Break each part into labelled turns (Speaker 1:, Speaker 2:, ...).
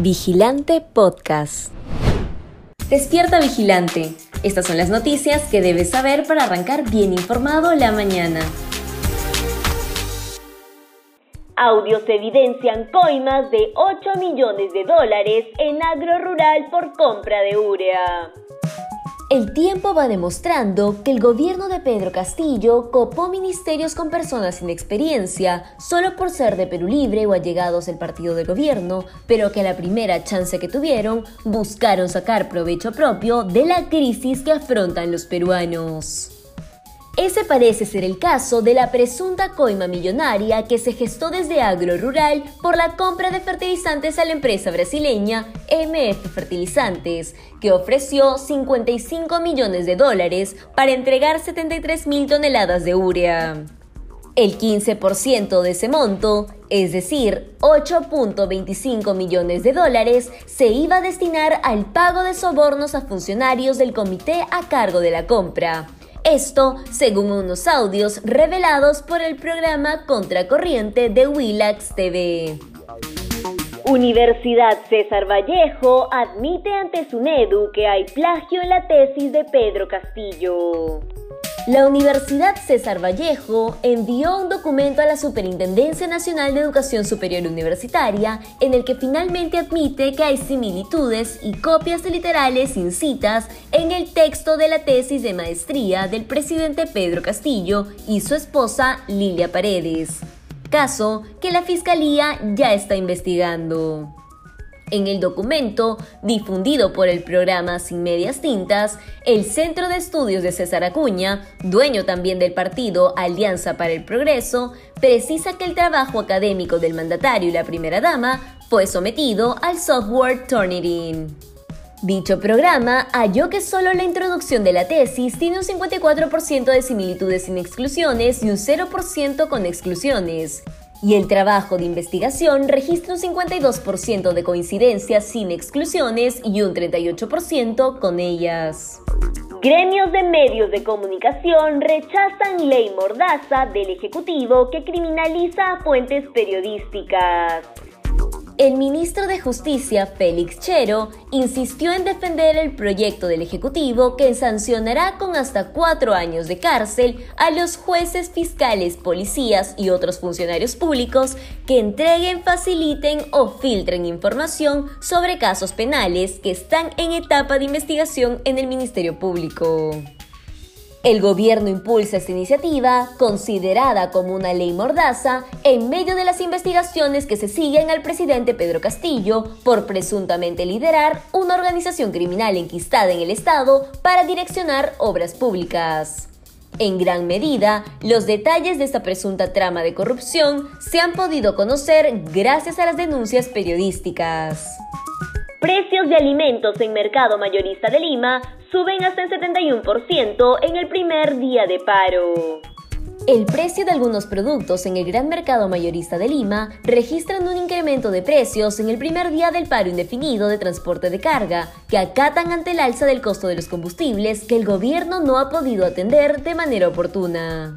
Speaker 1: Vigilante Podcast. Despierta Vigilante. Estas son las noticias que debes saber para arrancar bien informado la mañana.
Speaker 2: Audios evidencian coimas de 8 millones de dólares en agro rural por compra de urea.
Speaker 1: El tiempo va demostrando que el gobierno de Pedro Castillo copó ministerios con personas sin experiencia solo por ser de Perú Libre o allegados del partido de gobierno, pero que a la primera chance que tuvieron buscaron sacar provecho propio de la crisis que afrontan los peruanos. Ese parece ser el caso de la presunta coima millonaria que se gestó desde Agro Rural por la compra de fertilizantes a la empresa brasileña MF Fertilizantes, que ofreció 55 millones de dólares para entregar 73 mil toneladas de urea. El 15% de ese monto, es decir, 8.25 millones de dólares, se iba a destinar al pago de sobornos a funcionarios del comité a cargo de la compra. Esto según unos audios revelados por el programa Contracorriente de Willax TV.
Speaker 2: Universidad César Vallejo admite ante SUNEDU que hay plagio en la tesis de Pedro Castillo.
Speaker 1: La Universidad César Vallejo envió un documento a la Superintendencia Nacional de Educación Superior Universitaria en el que finalmente admite que hay similitudes y copias literales sin citas en el texto de la tesis de maestría del presidente Pedro Castillo y su esposa Lilia Paredes, caso que la Fiscalía ya está investigando. En el documento, difundido por el programa Sin Medias Tintas, el Centro de Estudios de César Acuña, dueño también del partido Alianza para el Progreso, precisa que el trabajo académico del mandatario y la primera dama fue sometido al software Turnitin. Dicho programa halló que solo la introducción de la tesis tiene un 54% de similitudes sin exclusiones y un 0% con exclusiones y el trabajo de investigación registra un 52% de coincidencias sin exclusiones y un 38% con ellas.
Speaker 2: Gremios de medios de comunicación rechazan ley mordaza del Ejecutivo que criminaliza a fuentes periodísticas.
Speaker 1: El ministro de Justicia, Félix Chero, insistió en defender el proyecto del Ejecutivo que sancionará con hasta cuatro años de cárcel a los jueces, fiscales, policías y otros funcionarios públicos que entreguen, faciliten o filtren información sobre casos penales que están en etapa de investigación en el Ministerio Público. El gobierno impulsa esta iniciativa, considerada como una ley mordaza, en medio de las investigaciones que se siguen al presidente Pedro Castillo por presuntamente liderar una organización criminal enquistada en el Estado para direccionar obras públicas. En gran medida, los detalles de esta presunta trama de corrupción se han podido conocer gracias a las denuncias periodísticas.
Speaker 2: Precios de alimentos en mercado mayorista de Lima suben hasta el 71% en el primer día de paro.
Speaker 1: El precio de algunos productos en el gran mercado mayorista de Lima registran un incremento de precios en el primer día del paro indefinido de transporte de carga, que acatan ante el alza del costo de los combustibles que el gobierno no ha podido atender de manera oportuna.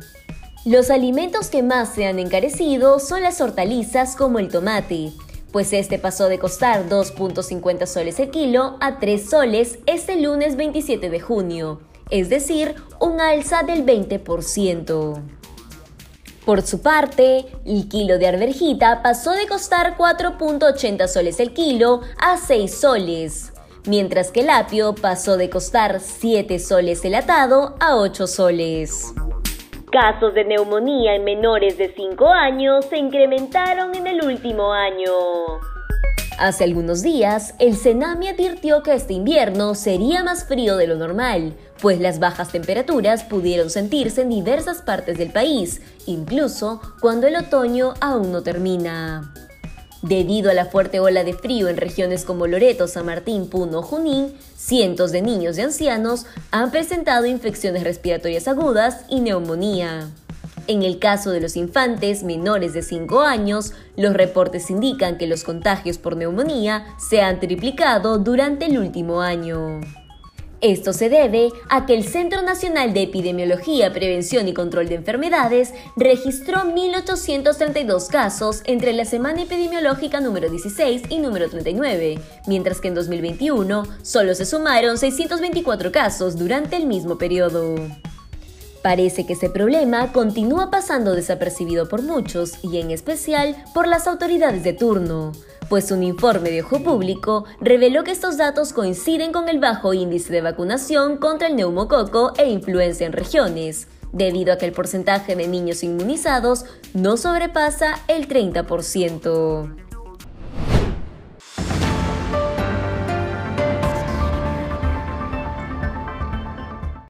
Speaker 1: Los alimentos que más se han encarecido son las hortalizas como el tomate, pues este pasó de costar 2.50 soles el kilo a 3 soles este lunes 27 de junio, es decir, un alza del 20%. Por su parte, el kilo de arvejita pasó de costar 4.80 soles el kilo a 6 soles, mientras que el apio pasó de costar 7 soles el atado a 8 soles.
Speaker 2: Casos de neumonía en menores de 5 años se incrementaron en el último año.
Speaker 1: Hace algunos días, el Senami advirtió que este invierno sería más frío de lo normal, pues las bajas temperaturas pudieron sentirse en diversas partes del país, incluso cuando el otoño aún no termina. Debido a la fuerte ola de frío en regiones como Loreto, San Martín, Puno, Junín, cientos de niños y ancianos han presentado infecciones respiratorias agudas y neumonía. En el caso de los infantes menores de 5 años, los reportes indican que los contagios por neumonía se han triplicado durante el último año. Esto se debe a que el Centro Nacional de Epidemiología, Prevención y Control de Enfermedades registró 1.832 casos entre la semana epidemiológica número 16 y número 39, mientras que en 2021 solo se sumaron 624 casos durante el mismo periodo. Parece que ese problema continúa pasando desapercibido por muchos y en especial por las autoridades de turno, pues un informe de Ojo Público reveló que estos datos coinciden con el bajo índice de vacunación contra el neumococo e influenza en regiones, debido a que el porcentaje de niños inmunizados no sobrepasa el 30%.